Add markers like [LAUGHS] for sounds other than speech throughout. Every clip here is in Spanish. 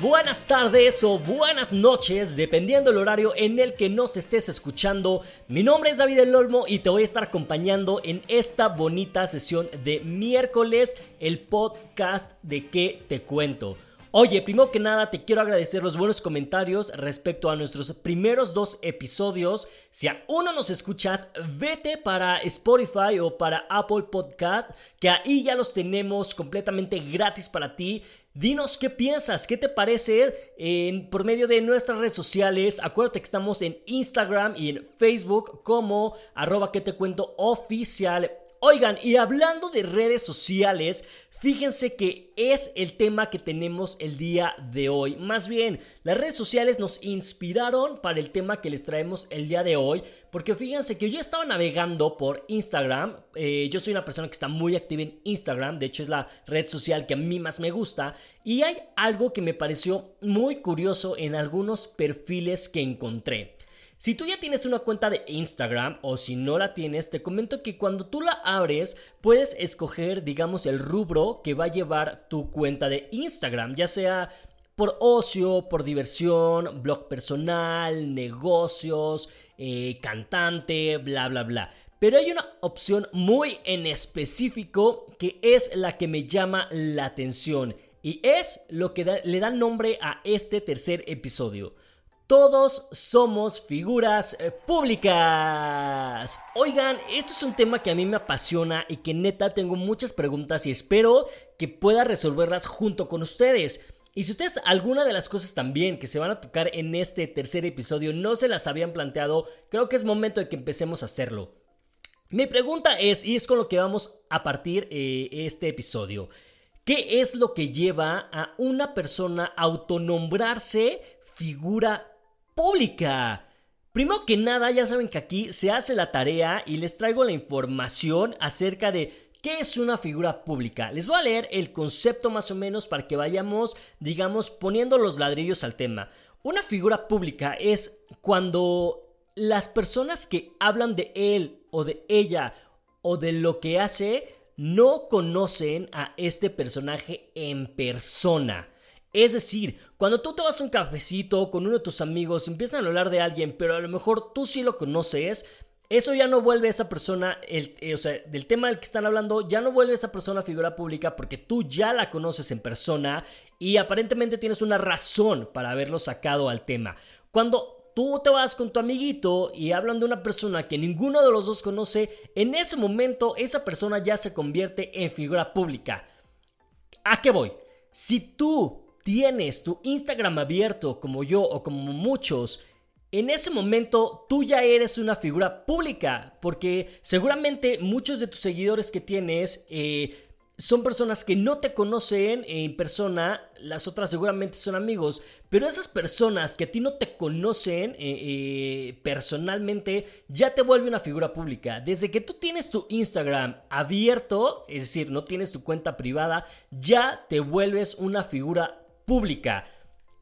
buenas tardes o buenas noches, dependiendo del horario en el que nos estés escuchando. Mi nombre es David El Olmo y te voy a estar acompañando en esta bonita sesión de miércoles, el podcast de qué te cuento. Oye, primero que nada te quiero agradecer los buenos comentarios respecto a nuestros primeros dos episodios. Si aún no nos escuchas, vete para Spotify o para Apple Podcast, que ahí ya los tenemos completamente gratis para ti. Dinos qué piensas, qué te parece en, por medio de nuestras redes sociales. Acuérdate que estamos en Instagram y en Facebook como arroba que te cuento oficial. Oigan, y hablando de redes sociales, Fíjense que es el tema que tenemos el día de hoy. Más bien, las redes sociales nos inspiraron para el tema que les traemos el día de hoy. Porque fíjense que yo estaba navegando por Instagram. Eh, yo soy una persona que está muy activa en Instagram. De hecho, es la red social que a mí más me gusta. Y hay algo que me pareció muy curioso en algunos perfiles que encontré. Si tú ya tienes una cuenta de Instagram o si no la tienes, te comento que cuando tú la abres puedes escoger, digamos, el rubro que va a llevar tu cuenta de Instagram, ya sea por ocio, por diversión, blog personal, negocios, eh, cantante, bla, bla, bla. Pero hay una opción muy en específico que es la que me llama la atención y es lo que le da nombre a este tercer episodio. Todos somos figuras eh, públicas. Oigan, esto es un tema que a mí me apasiona y que neta tengo muchas preguntas y espero que pueda resolverlas junto con ustedes. Y si ustedes alguna de las cosas también que se van a tocar en este tercer episodio no se las habían planteado, creo que es momento de que empecemos a hacerlo. Mi pregunta es, y es con lo que vamos a partir eh, este episodio, ¿qué es lo que lleva a una persona a autonombrarse figura pública. Primero que nada, ya saben que aquí se hace la tarea y les traigo la información acerca de qué es una figura pública. Les voy a leer el concepto más o menos para que vayamos, digamos, poniendo los ladrillos al tema. Una figura pública es cuando las personas que hablan de él o de ella o de lo que hace no conocen a este personaje en persona. Es decir, cuando tú te vas a un cafecito con uno de tus amigos, empiezan a hablar de alguien, pero a lo mejor tú sí lo conoces, eso ya no vuelve a esa persona, el, eh, o sea, del tema del que están hablando, ya no vuelve a esa persona figura pública porque tú ya la conoces en persona y aparentemente tienes una razón para haberlo sacado al tema. Cuando tú te vas con tu amiguito y hablan de una persona que ninguno de los dos conoce, en ese momento esa persona ya se convierte en figura pública. ¿A qué voy? Si tú tienes tu Instagram abierto como yo o como muchos, en ese momento tú ya eres una figura pública, porque seguramente muchos de tus seguidores que tienes eh, son personas que no te conocen en persona, las otras seguramente son amigos, pero esas personas que a ti no te conocen eh, eh, personalmente ya te vuelve una figura pública. Desde que tú tienes tu Instagram abierto, es decir, no tienes tu cuenta privada, ya te vuelves una figura pública.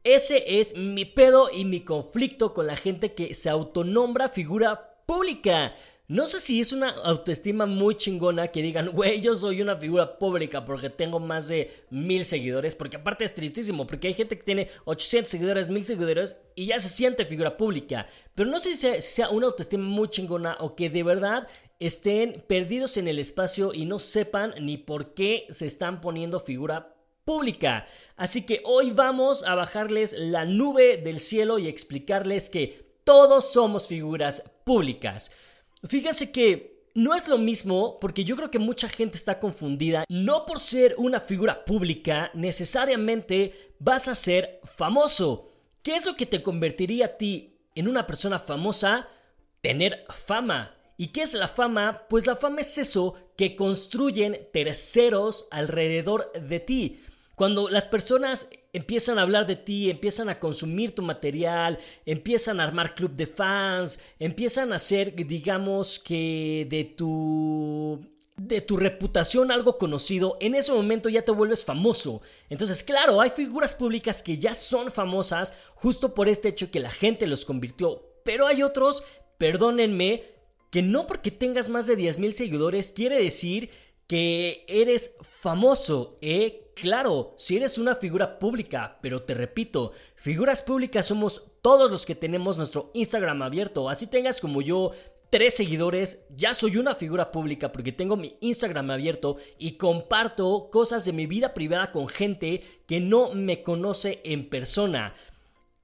Ese es mi pedo y mi conflicto con la gente que se autonombra figura pública. No sé si es una autoestima muy chingona que digan, güey, yo soy una figura pública porque tengo más de mil seguidores, porque aparte es tristísimo, porque hay gente que tiene 800 seguidores, mil seguidores y ya se siente figura pública. Pero no sé si sea, si sea una autoestima muy chingona o que de verdad estén perdidos en el espacio y no sepan ni por qué se están poniendo figura pública. Así que hoy vamos a bajarles la nube del cielo y explicarles que todos somos figuras públicas. Fíjense que no es lo mismo porque yo creo que mucha gente está confundida. No por ser una figura pública necesariamente vas a ser famoso. ¿Qué es lo que te convertiría a ti en una persona famosa? Tener fama. ¿Y qué es la fama? Pues la fama es eso que construyen terceros alrededor de ti. Cuando las personas empiezan a hablar de ti, empiezan a consumir tu material, empiezan a armar club de fans, empiezan a hacer, digamos que de tu de tu reputación algo conocido, en ese momento ya te vuelves famoso. Entonces, claro, hay figuras públicas que ya son famosas justo por este hecho que la gente los convirtió, pero hay otros, perdónenme, que no porque tengas más de 10.000 seguidores quiere decir que eres famoso, ¿eh? Claro, si eres una figura pública, pero te repito, figuras públicas somos todos los que tenemos nuestro Instagram abierto, así tengas como yo tres seguidores, ya soy una figura pública porque tengo mi Instagram abierto y comparto cosas de mi vida privada con gente que no me conoce en persona.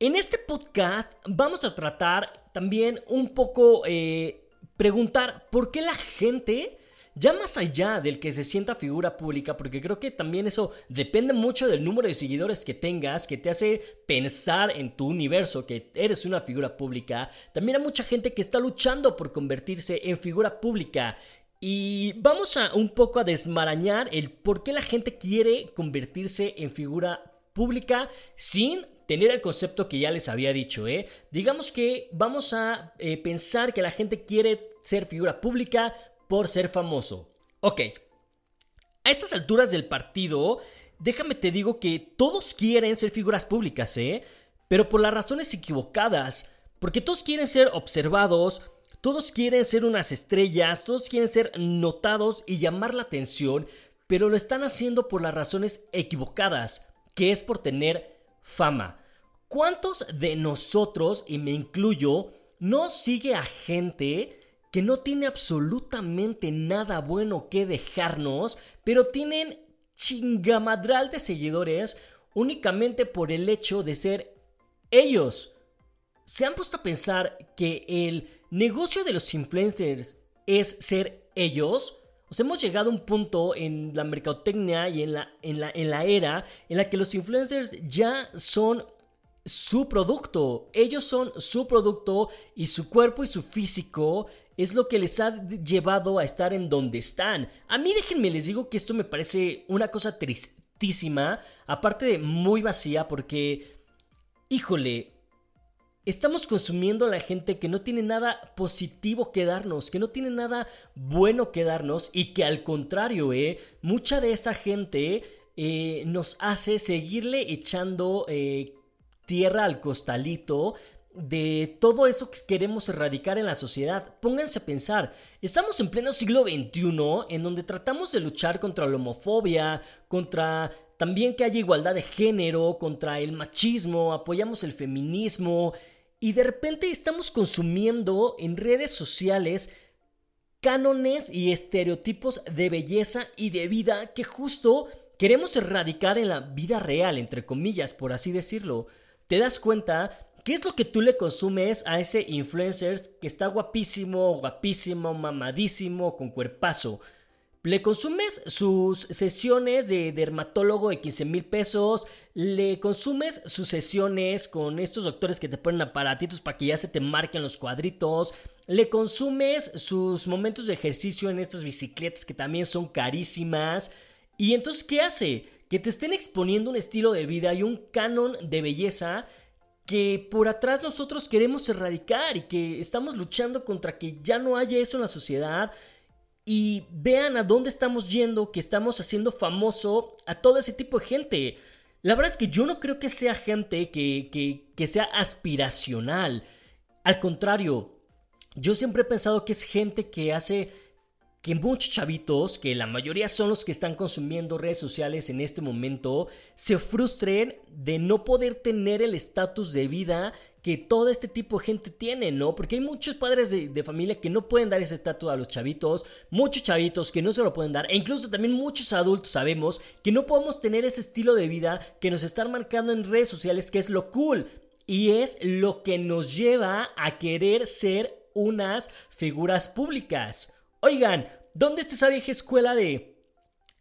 En este podcast vamos a tratar también un poco eh, preguntar por qué la gente ya más allá del que se sienta figura pública, porque creo que también eso depende mucho del número de seguidores que tengas, que te hace pensar en tu universo, que eres una figura pública, también hay mucha gente que está luchando por convertirse en figura pública. Y vamos a un poco a desmarañar el por qué la gente quiere convertirse en figura pública sin tener el concepto que ya les había dicho, ¿eh? Digamos que vamos a eh, pensar que la gente quiere ser figura pública por ser famoso. Ok, a estas alturas del partido, déjame te digo que todos quieren ser figuras públicas, ¿eh? Pero por las razones equivocadas, porque todos quieren ser observados, todos quieren ser unas estrellas, todos quieren ser notados y llamar la atención, pero lo están haciendo por las razones equivocadas, que es por tener fama. ¿Cuántos de nosotros, y me incluyo, no sigue a gente que no tiene absolutamente nada bueno que dejarnos, pero tienen chingamadral de seguidores únicamente por el hecho de ser ellos. ¿Se han puesto a pensar que el negocio de los influencers es ser ellos? O sea, hemos llegado a un punto en la mercadotecnia y en la, en la, en la era en la que los influencers ya son su producto. Ellos son su producto y su cuerpo y su físico es lo que les ha llevado a estar en donde están. A mí déjenme les digo que esto me parece una cosa tristísima, aparte de muy vacía porque, híjole, estamos consumiendo a la gente que no tiene nada positivo que darnos, que no tiene nada bueno que darnos y que al contrario, eh, mucha de esa gente eh, nos hace seguirle echando eh, tierra al costalito de todo eso que queremos erradicar en la sociedad. Pónganse a pensar, estamos en pleno siglo XXI en donde tratamos de luchar contra la homofobia, contra también que haya igualdad de género, contra el machismo, apoyamos el feminismo y de repente estamos consumiendo en redes sociales cánones y estereotipos de belleza y de vida que justo queremos erradicar en la vida real, entre comillas, por así decirlo. ¿Te das cuenta? ¿Qué es lo que tú le consumes a ese influencer que está guapísimo, guapísimo, mamadísimo, con cuerpazo? Le consumes sus sesiones de dermatólogo de 15 mil pesos. Le consumes sus sesiones con estos doctores que te ponen aparatitos para que ya se te marquen los cuadritos. Le consumes sus momentos de ejercicio en estas bicicletas que también son carísimas. Y entonces, ¿qué hace? Que te estén exponiendo un estilo de vida y un canon de belleza que por atrás nosotros queremos erradicar y que estamos luchando contra que ya no haya eso en la sociedad. Y vean a dónde estamos yendo, que estamos haciendo famoso a todo ese tipo de gente. La verdad es que yo no creo que sea gente que, que, que sea aspiracional. Al contrario, yo siempre he pensado que es gente que hace que muchos chavitos, que la mayoría son los que están consumiendo redes sociales en este momento, se frustren de no poder tener el estatus de vida que todo este tipo de gente tiene, ¿no? Porque hay muchos padres de, familia que no pueden dar ese estatus a los chavitos, muchos chavitos que no se lo pueden dar, e incluso también muchos adultos sabemos que no podemos tener ese estilo de vida que nos están marcando en redes sociales, que es lo cool. Y es lo que nos lleva a querer ser unas figuras públicas. Oigan, ¿dónde está esa vieja escuela de,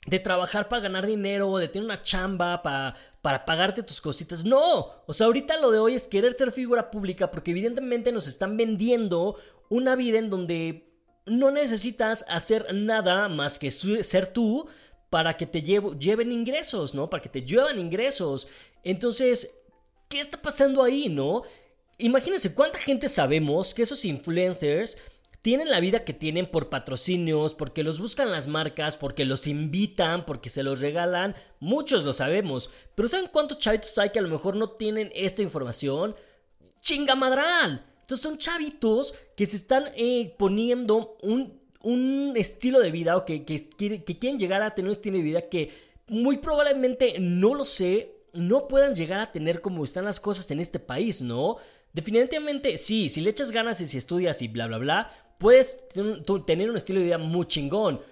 de trabajar para ganar dinero, de tener una chamba para, para pagarte tus cositas? No, o sea, ahorita lo de hoy es querer ser figura pública porque evidentemente nos están vendiendo una vida en donde no necesitas hacer nada más que ser tú para que te lleven ingresos, ¿no? Para que te lleven ingresos. Entonces, ¿qué está pasando ahí, no? Imagínense cuánta gente sabemos que esos influencers tienen la vida que tienen por patrocinios, porque los buscan las marcas, porque los invitan, porque se los regalan. Muchos lo sabemos. Pero ¿saben cuántos chavitos hay que a lo mejor no tienen esta información? ¡Chingamadral! Entonces son chavitos que se están eh, poniendo un, un estilo de vida o que, que, que quieren llegar a tener un estilo de vida que muy probablemente, no lo sé, no puedan llegar a tener como están las cosas en este país, ¿no? Definitivamente sí, si le echas ganas y si estudias y bla, bla, bla, puedes tener un estilo de vida muy chingón,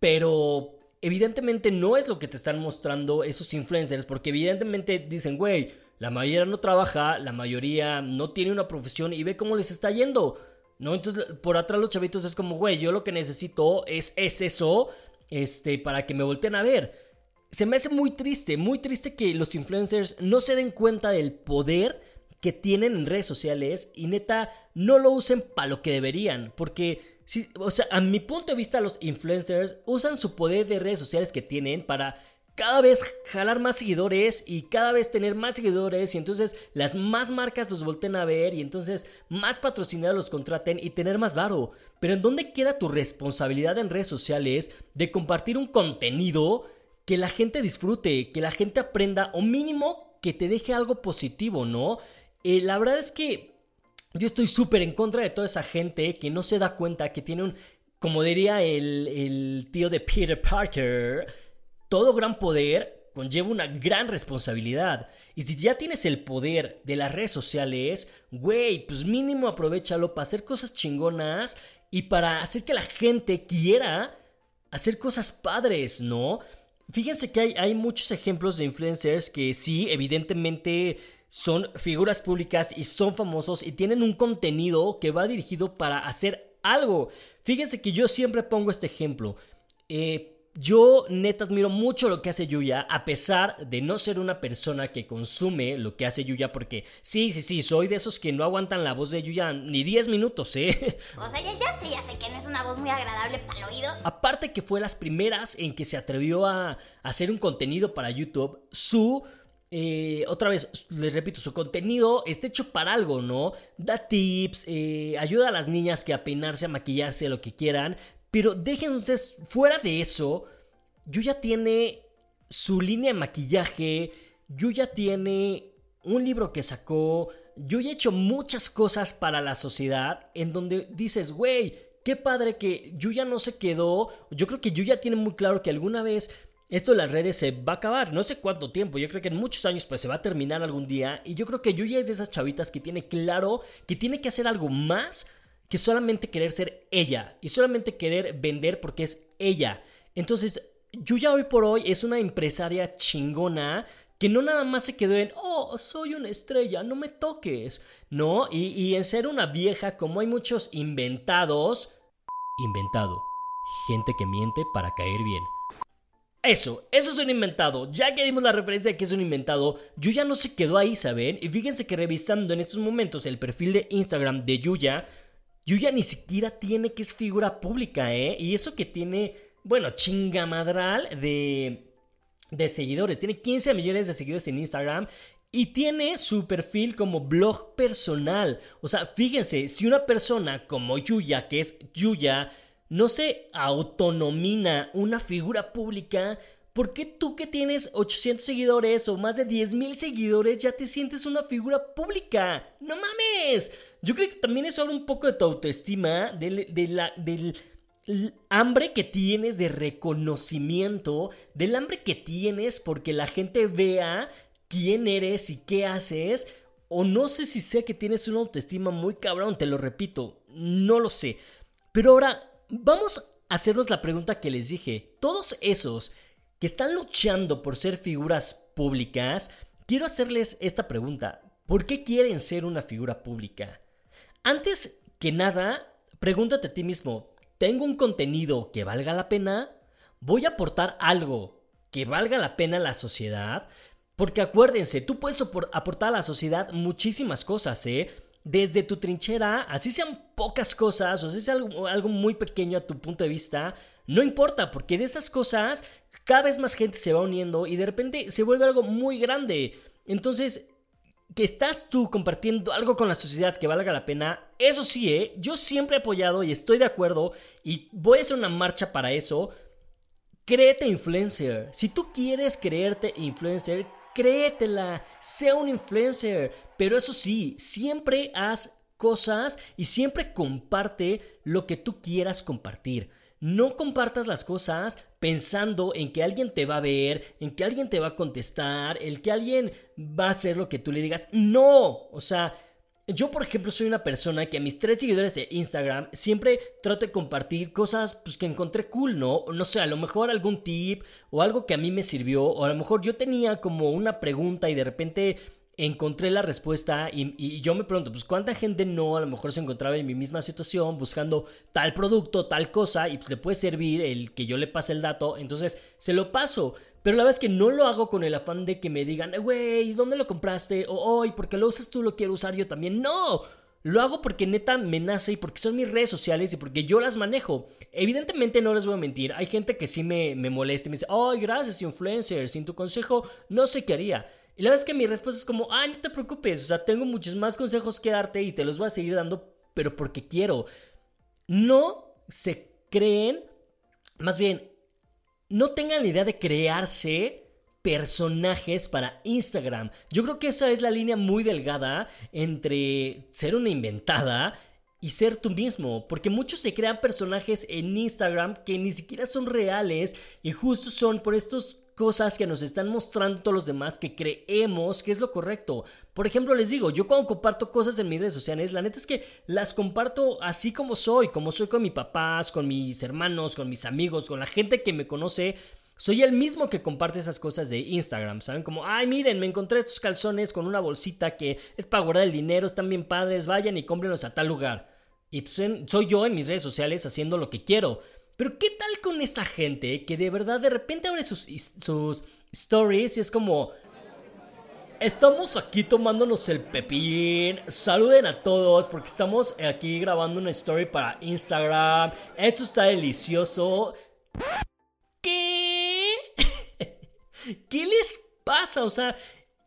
pero evidentemente no es lo que te están mostrando esos influencers, porque evidentemente dicen, güey, la mayoría no trabaja, la mayoría no tiene una profesión y ve cómo les está yendo. ¿No? Entonces, por atrás los chavitos es como, güey, yo lo que necesito es, es eso, este, para que me volteen a ver se me hace muy triste, muy triste que los influencers no se den cuenta del poder que tienen en redes sociales y neta no lo usen para lo que deberían. Porque, si, o sea, a mi punto de vista, los influencers usan su poder de redes sociales que tienen para cada vez jalar más seguidores y cada vez tener más seguidores y entonces las más marcas los volten a ver y entonces más patrocinados los contraten y tener más varo. Pero ¿en dónde queda tu responsabilidad en redes sociales de compartir un contenido que la gente disfrute, que la gente aprenda o mínimo que te deje algo positivo, ¿no? Eh, la verdad es que yo estoy súper en contra de toda esa gente que no se da cuenta que tiene un, como diría el, el tío de Peter Parker, todo gran poder conlleva una gran responsabilidad. Y si ya tienes el poder de las redes sociales, güey, pues mínimo aprovechalo para hacer cosas chingonas y para hacer que la gente quiera hacer cosas padres, ¿no? Fíjense que hay, hay muchos ejemplos de influencers que sí, evidentemente son figuras públicas y son famosos y tienen un contenido que va dirigido para hacer algo. Fíjense que yo siempre pongo este ejemplo. Eh, yo neta admiro mucho lo que hace Yuya, a pesar de no ser una persona que consume lo que hace Yuya, porque sí, sí, sí, soy de esos que no aguantan la voz de Yuya ni 10 minutos, ¿eh? [LAUGHS] O sea, ya, ya sé, ya sé que no es una voz muy agradable para el oído. Aparte que fue las primeras en que se atrevió a hacer un contenido para YouTube, su... Eh, otra vez, les repito, su contenido está hecho para algo, ¿no? Da tips, eh, ayuda a las niñas que a peinarse, a maquillarse, lo que quieran, pero déjense fuera de eso, Yuya tiene su línea de maquillaje, Yuya tiene un libro que sacó, Yuya ha hecho muchas cosas para la sociedad en donde dices, güey, qué padre que Yuya no se quedó, yo creo que Yuya tiene muy claro que alguna vez esto de las redes se va a acabar, no sé cuánto tiempo, yo creo que en muchos años pues se va a terminar algún día y yo creo que Yuya es de esas chavitas que tiene claro que tiene que hacer algo más que solamente querer ser ella y solamente querer vender porque es ella. Entonces, Yuya hoy por hoy es una empresaria chingona que no nada más se quedó en, oh, soy una estrella, no me toques, ¿no? Y, y en ser una vieja, como hay muchos inventados, inventado, gente que miente para caer bien. Eso, eso es un inventado. Ya que dimos la referencia de que es un inventado, Yuya no se quedó ahí, ¿saben? Y fíjense que revisando en estos momentos el perfil de Instagram de Yuya, Yuya ni siquiera tiene que es figura pública, ¿eh? Y eso que tiene, bueno, chingamadral de, de seguidores. Tiene 15 millones de seguidores en Instagram y tiene su perfil como blog personal. O sea, fíjense, si una persona como Yuya, que es Yuya, no se autonomina una figura pública, ¿por qué tú que tienes 800 seguidores o más de 10.000 seguidores ya te sientes una figura pública? ¡No mames! Yo creo que también eso habla un poco de tu autoestima, la, del hambre que tienes de reconocimiento, del hambre que tienes porque la gente vea quién eres y qué haces. O no sé si sé que tienes una autoestima muy cabrón, te lo repito, no lo sé. Pero ahora vamos a hacernos la pregunta que les dije. Todos esos que están luchando por ser figuras públicas, quiero hacerles esta pregunta. ¿Por qué quieren ser una figura pública? Antes que nada, pregúntate a ti mismo, ¿tengo un contenido que valga la pena? ¿Voy a aportar algo que valga la pena a la sociedad? Porque acuérdense, tú puedes aportar a la sociedad muchísimas cosas, ¿eh? Desde tu trinchera, así sean pocas cosas, o si algo, algo muy pequeño a tu punto de vista, no importa, porque de esas cosas cada vez más gente se va uniendo y de repente se vuelve algo muy grande. Entonces, que estás tú compartiendo algo con la sociedad que valga la pena, eso sí, ¿eh? yo siempre he apoyado y estoy de acuerdo y voy a hacer una marcha para eso. Créete influencer. Si tú quieres creerte influencer, créetela. Sea un influencer. Pero eso sí, siempre haz cosas y siempre comparte lo que tú quieras compartir. no compartas las cosas pensando en que alguien te va a ver, en que alguien te va a contestar, el que alguien va a hacer lo que tú le digas. No, o sea, yo, por ejemplo, soy una persona que a mis tres seguidores de Instagram siempre trato de compartir cosas pues, que encontré cool, ¿no? No sé, a lo mejor algún tip o algo que a mí me sirvió, o a lo mejor yo tenía como una pregunta y de repente encontré la respuesta y, yo me pregunto, pues cuánta gente no a lo mejor se encontraba en mi misma situación buscando tal producto, tal cosa y pues le puede servir el que yo le pase el dato, entonces se lo paso. Pero la verdad es que no lo hago con el afán de que me digan, güey, ¿dónde lo compraste? O, hoy, porque lo usas tú, lo quiero usar yo también. No, lo hago porque neta me nace y porque son mis redes sociales y porque yo las manejo. Evidentemente no les voy a mentir, hay gente que sí me, me molesta y me dice, ay, gracias, influencer, sin tu consejo no sé qué haría. Y la verdad es que mi respuesta es como, ay, no te preocupes, o sea, tengo muchos más consejos que darte y te los voy a seguir dando, pero porque quiero. No se creen, más bien, no tengan la idea de crearse personajes para Instagram. Yo creo que esa es la línea muy delgada entre ser una inventada y ser tú mismo, porque muchos se crean personajes en Instagram que ni siquiera son reales y justo son por estos cosas que nos están mostrando todos los demás que creemos que es lo correcto. Por ejemplo, les digo, yo cuando comparto cosas en mis redes sociales, la neta es que las comparto así como soy, como soy con mis papás, con mis hermanos, con mis amigos, con la gente que me conoce. Soy el mismo que comparte esas cosas de Instagram, ¿saben? Como, ay, miren, me encontré estos calzones con una bolsita que es para guardar el dinero, están bien padres, vayan y cómprenlos a tal lugar. Y pues, soy yo en mis redes sociales haciendo lo que quiero. Pero ¿qué tal con esa gente que de verdad de repente abre sus, sus stories y es como... Estamos aquí tomándonos el pepín. Saluden a todos porque estamos aquí grabando una story para Instagram. Esto está delicioso. ¿Qué? [LAUGHS] ¿Qué les pasa? O sea,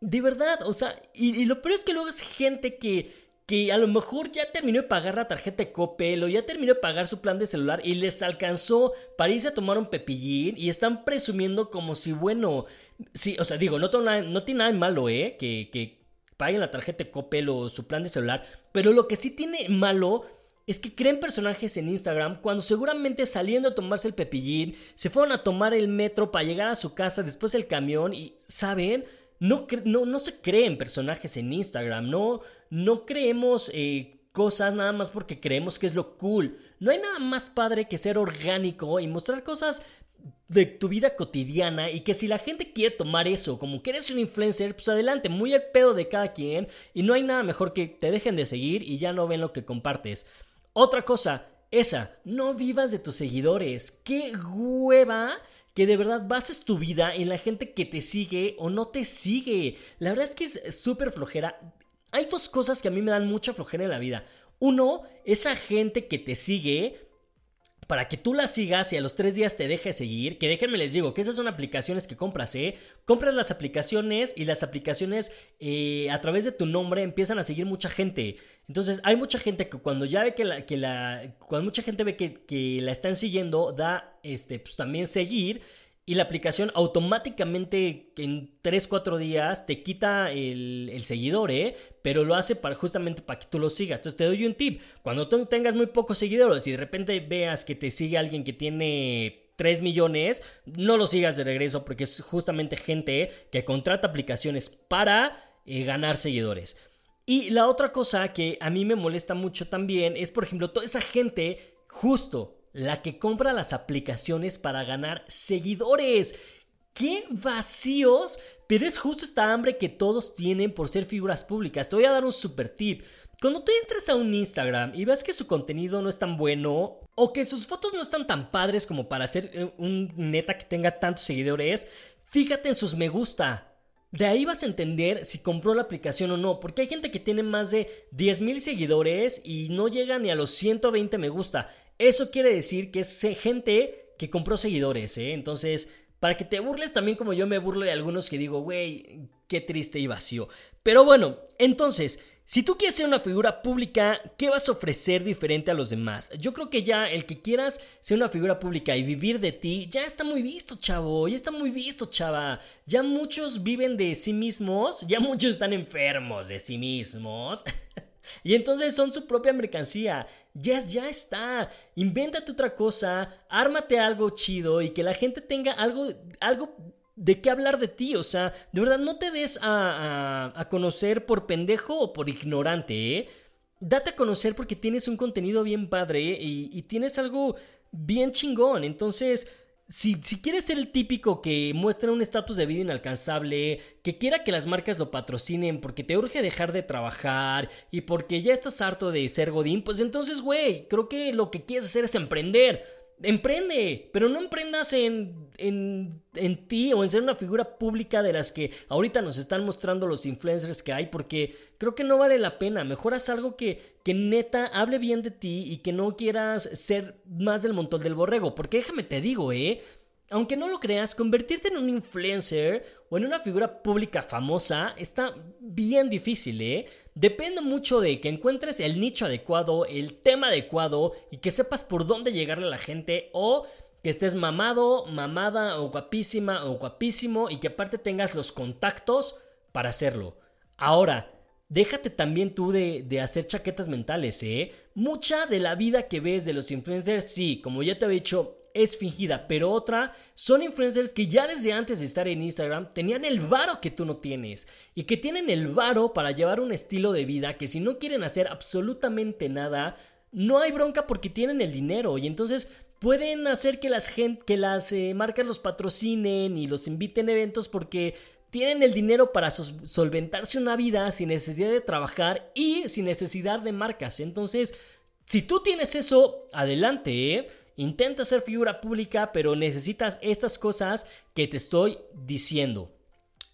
de verdad, o sea, y, y lo peor es que luego es gente que que a lo mejor ya terminó de pagar la tarjeta de Coppel o ya terminó de pagar su plan de celular y les alcanzó para irse a tomar un pepillín y están presumiendo como si, bueno, sí, o sea, digo, no, tiene nada de malo, ¿eh? Que, que paguen la tarjeta de Coppel o su plan de celular, pero lo que sí tiene malo es que creen personajes en Instagram cuando seguramente saliendo a tomarse el pepillín, se fueron a tomar el metro para llegar a su casa, después el camión y, ¿saben? No, no, no se creen personajes en Instagram, no, no creemos eh, cosas nada más porque creemos que es lo cool. No hay nada más padre que ser orgánico y mostrar cosas de tu vida cotidiana y que si la gente quiere tomar eso como que eres un influencer, pues adelante, muy el pedo de cada quien y no hay nada mejor que te dejen de seguir y ya no ven lo que compartes. Otra cosa, esa, no vivas de tus seguidores. ¡Qué hueva! que de verdad bases tu vida en la gente que te sigue o no te sigue. La verdad es que es súper flojera. Hay dos cosas que a mí me dan mucha flojera en la vida. Uno, esa gente que te sigue para que tú la sigas y a los tres días te deje seguir, que déjenme les digo que esas son aplicaciones que compras, ¿eh? Compras las aplicaciones y las aplicaciones eh, a través de tu nombre empiezan a seguir mucha gente. Entonces hay mucha gente que cuando ya ve que la, que la cuando mucha gente ve que, que la están siguiendo, da este, pues también seguir y la aplicación automáticamente en 3-4 días te quita el, seguidor, ¿eh? Pero lo hace para, justamente para que tú lo sigas. Entonces te doy un tip. Cuando tengas muy pocos seguidores y de repente veas que te sigue alguien que tiene 3 millones, no lo sigas de regreso porque es justamente gente que contrata aplicaciones para eh, ganar seguidores. Y la otra cosa que a mí me molesta mucho también es, por ejemplo, toda esa gente justo la que compra las aplicaciones para ganar seguidores. ¡Qué vacíos! Pero es justo esta hambre que todos tienen por ser figuras públicas. Te voy a dar un super tip. Cuando tú entres a un Instagram y ves que su contenido no es tan bueno o que sus fotos no están tan padres como para ser eh, un neta que tenga tantos seguidores, fíjate en sus me gusta. De ahí vas a entender si compró la aplicación o no, porque hay gente que tiene más de 10.000 seguidores y no llega ni a los 120 me gusta. Eso quiere decir que es gente que compró seguidores, ¿eh? Entonces, para que te burles también como yo me burlo de algunos que digo, güey, qué triste y vacío. Pero bueno, entonces, si tú quieres ser una figura pública, ¿qué vas a ofrecer diferente a los demás? Yo creo que ya el que quieras ser una figura pública y vivir de ti, ya está muy visto, chavo, ya está muy visto, chava. Ya muchos viven de sí mismos, ya muchos están enfermos de sí mismos. [LAUGHS] Y entonces son su propia mercancía. Ya, ya está. Invéntate otra cosa, ármate algo chido y que la gente tenga algo, algo de qué hablar de ti. O sea, de verdad, no te des a, a, conocer por pendejo o por ignorante, ¿eh? Date a conocer porque tienes un contenido bien padre y, y tienes algo bien chingón. Entonces, si, si, quieres ser el típico que muestra un estatus de vida inalcanzable, que quiera que las marcas lo patrocinen porque te urge dejar de trabajar y porque ya estás harto de ser Godín, pues entonces, güey, creo que lo que quieres hacer es emprender. Emprende, pero no emprendas en, en, en, ti o en ser una figura pública de las que ahorita nos están mostrando los influencers que hay, porque creo que no vale la pena. Mejor haz algo que, que neta hable bien de ti y que no quieras ser más del montón del borrego. Porque déjame te digo, eh, aunque no lo creas, convertirte en un influencer o en una figura pública famosa está bien difícil, ¿eh? Depende mucho de que encuentres el nicho adecuado, el tema adecuado y que sepas por dónde llegarle a la gente o que estés mamado, mamada o guapísima o guapísimo y que aparte tengas los contactos para hacerlo. Ahora, déjate también tú de, de, hacer chaquetas mentales, ¿eh? Mucha de la vida que ves de los influencers, sí, como ya te he dicho, es fingida, pero otra son influencers que ya desde antes de estar en Instagram tenían el varo que tú no tienes y que tienen el varo para llevar un estilo de vida que si no quieren hacer absolutamente nada, no hay bronca porque tienen el dinero y entonces pueden hacer que las, gente, que las eh, marcas los patrocinen y los inviten a eventos porque tienen el dinero para solventarse una vida sin necesidad de trabajar y sin necesidad de marcas. Entonces, si tú tienes eso, adelante, ¿eh? Intenta ser figura pública, pero necesitas estas cosas que te estoy diciendo.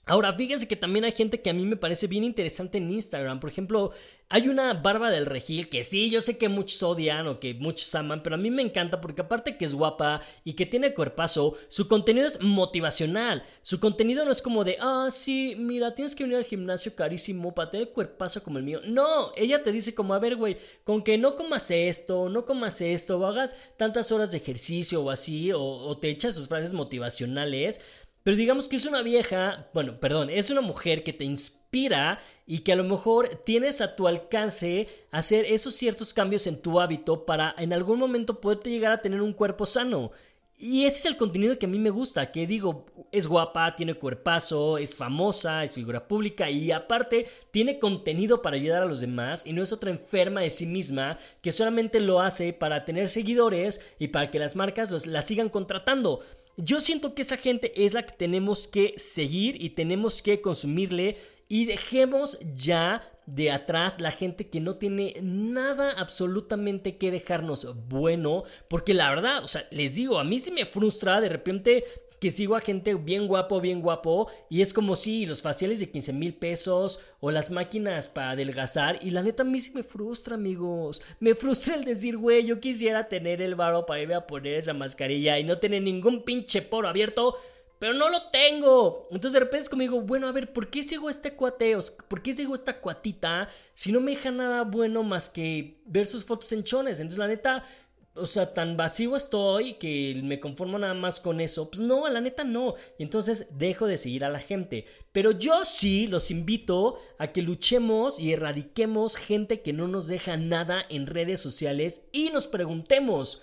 Ahora, fíjense que también hay gente que a mí me parece bien interesante en Instagram. Por ejemplo, hay una Barba del Regil que sí, yo sé que muchos odian o que muchos aman, pero a mí me encanta porque aparte que es guapa y que tiene cuerpazo, su contenido es motivacional. Su contenido no es como de, ah, sí, mira, tienes que venir al gimnasio carísimo para tener cuerpazo como el mío. No, ella te dice como, a ver, güey, con que no comas esto, no comas esto, o hagas tantas horas de ejercicio o así, o, o te echas sus frases motivacionales pero digamos que es una vieja, bueno, perdón, es una mujer que te inspira y que a lo mejor tienes a tu alcance hacer esos ciertos cambios en tu hábito para en algún momento poderte llegar a tener un cuerpo sano. Y ese es el contenido que a mí me gusta, que digo, es guapa, tiene cuerpazo, es famosa, es figura pública y aparte tiene contenido para ayudar a los demás y no es otra enferma de sí misma que solamente lo hace para tener seguidores y para que las marcas los, la sigan contratando. Yo siento que esa gente es la que tenemos que seguir y tenemos que consumirle y dejemos ya de atrás la gente que no tiene nada absolutamente que dejarnos bueno, porque la verdad, o sea, les digo, a mí sí me frustra de repente que sigo a gente bien guapo, bien guapo, y es como si los faciales de 15 mil pesos o las máquinas para adelgazar, y la neta a mí sí me frustra, amigos. Me frustra el decir, güey, yo quisiera tener el varo para irme a poner esa mascarilla y no tener ningún pinche poro abierto. Pero no lo tengo. Entonces de repente es como digo, bueno, a ver, ¿por qué sigo este cuateos? ¿Por qué sigo esta cuatita si no me deja nada bueno más que ver sus fotos en chones? Entonces la neta, o sea, tan vacío estoy que me conformo nada más con eso. Pues no, la neta no. Y entonces dejo de seguir a la gente. Pero yo sí los invito a que luchemos y erradiquemos gente que no nos deja nada en redes sociales y nos preguntemos,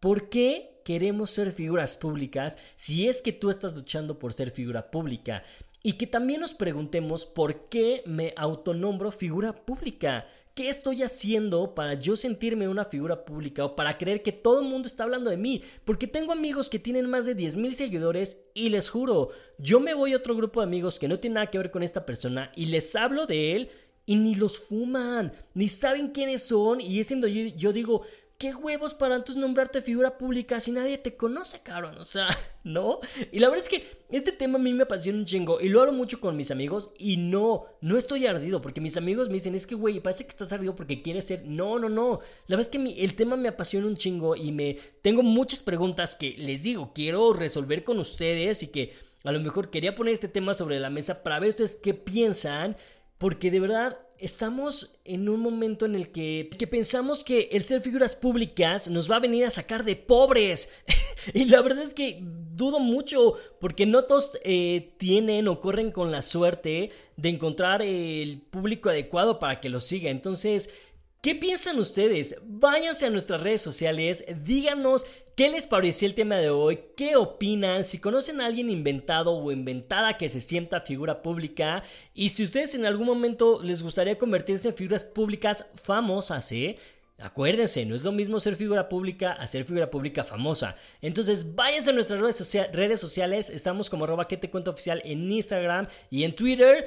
¿por qué queremos ser figuras públicas si es que tú estás luchando por ser figura pública? Y que también nos preguntemos por qué me autonombro figura pública. ¿Qué estoy haciendo para yo sentirme una figura pública o para creer que todo el mundo está hablando de mí? Porque tengo amigos que tienen más de 10.000 seguidores y les juro, yo me voy a otro grupo de amigos que no tiene nada que ver con esta persona y les hablo de él y ni los fuman, ni saben quiénes son y es yo, yo digo, ¿Qué huevos para entonces nombrarte figura pública si nadie te conoce, cabrón? O sea, [LAUGHS] ¿no? Y la verdad es que este tema a mí me apasiona un chingo y lo hablo mucho con mis amigos y no, no estoy ardido porque mis amigos me dicen, es que, güey, parece que estás ardido porque quieres ser... No, no, no. La verdad es que el tema me apasiona un chingo y me... Tengo muchas preguntas que les digo, quiero resolver con ustedes y que a lo mejor quería poner este tema sobre la mesa para ver ustedes qué piensan porque de verdad estamos en un momento en el que, que, pensamos que el ser figuras públicas nos va a venir a sacar de pobres. [LAUGHS] y la verdad es que dudo mucho porque no todos eh, tienen o corren con la suerte de encontrar el público adecuado para que los siga. Entonces, ¿qué piensan ustedes? Váyanse a nuestras redes sociales, díganos ¿Qué les pareció el tema de hoy? ¿Qué opinan? Si conocen a alguien inventado o inventada que se sienta figura pública y si ustedes en algún momento les gustaría convertirse en figuras públicas famosas, ¿eh? Acuérdense, no es lo mismo ser figura pública a ser figura pública famosa. Entonces, váyanse a nuestras redes, sociales. Estamos como arroba que te cuento oficial en Instagram y en Twitter.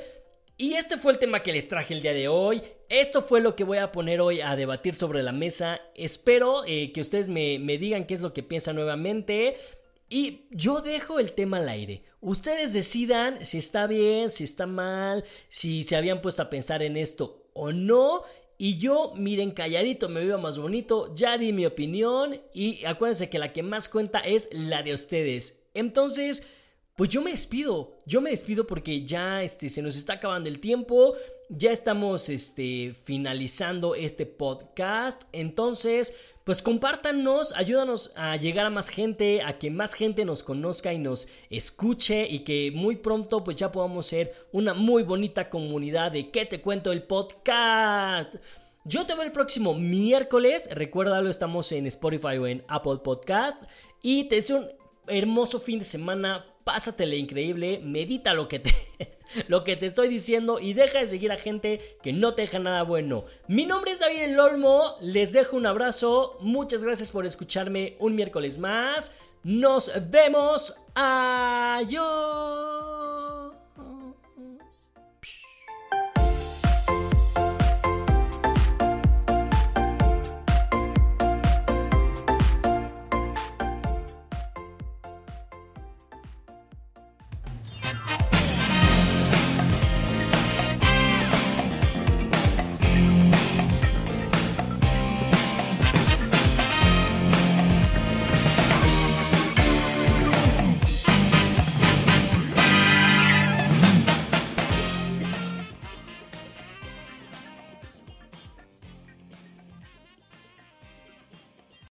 Y este fue el tema que les traje el día de hoy. Esto fue lo que voy a poner hoy a debatir sobre la mesa. Espero eh, que ustedes me, me digan qué es lo que piensan nuevamente. Y yo dejo el tema al aire. Ustedes decidan si está bien, si está mal, si se habían puesto a pensar en esto o no. Y yo, miren, calladito me veo más bonito, ya di mi opinión y acuérdense que la que más cuenta es la de ustedes. Entonces, pues yo me despido, yo me despido porque ya este, se nos está acabando el tiempo, ya estamos este, finalizando este podcast, entonces pues compártanos, ayúdanos a llegar a más gente, a que más gente nos conozca y nos escuche y que muy pronto pues ya podamos ser una muy bonita comunidad de ¿Qué te cuento el podcast? Yo te veo el próximo miércoles, recuérdalo, estamos en Spotify o en Apple Podcast. Y te deseo un hermoso fin de semana, pásatele increíble, medita lo que te [LAUGHS] lo que te estoy diciendo y deja de seguir a gente que no te deja nada bueno. Mi nombre es David El Olmo, les dejo un abrazo, muchas gracias por escucharme un miércoles más. Nos vemos. Adiós.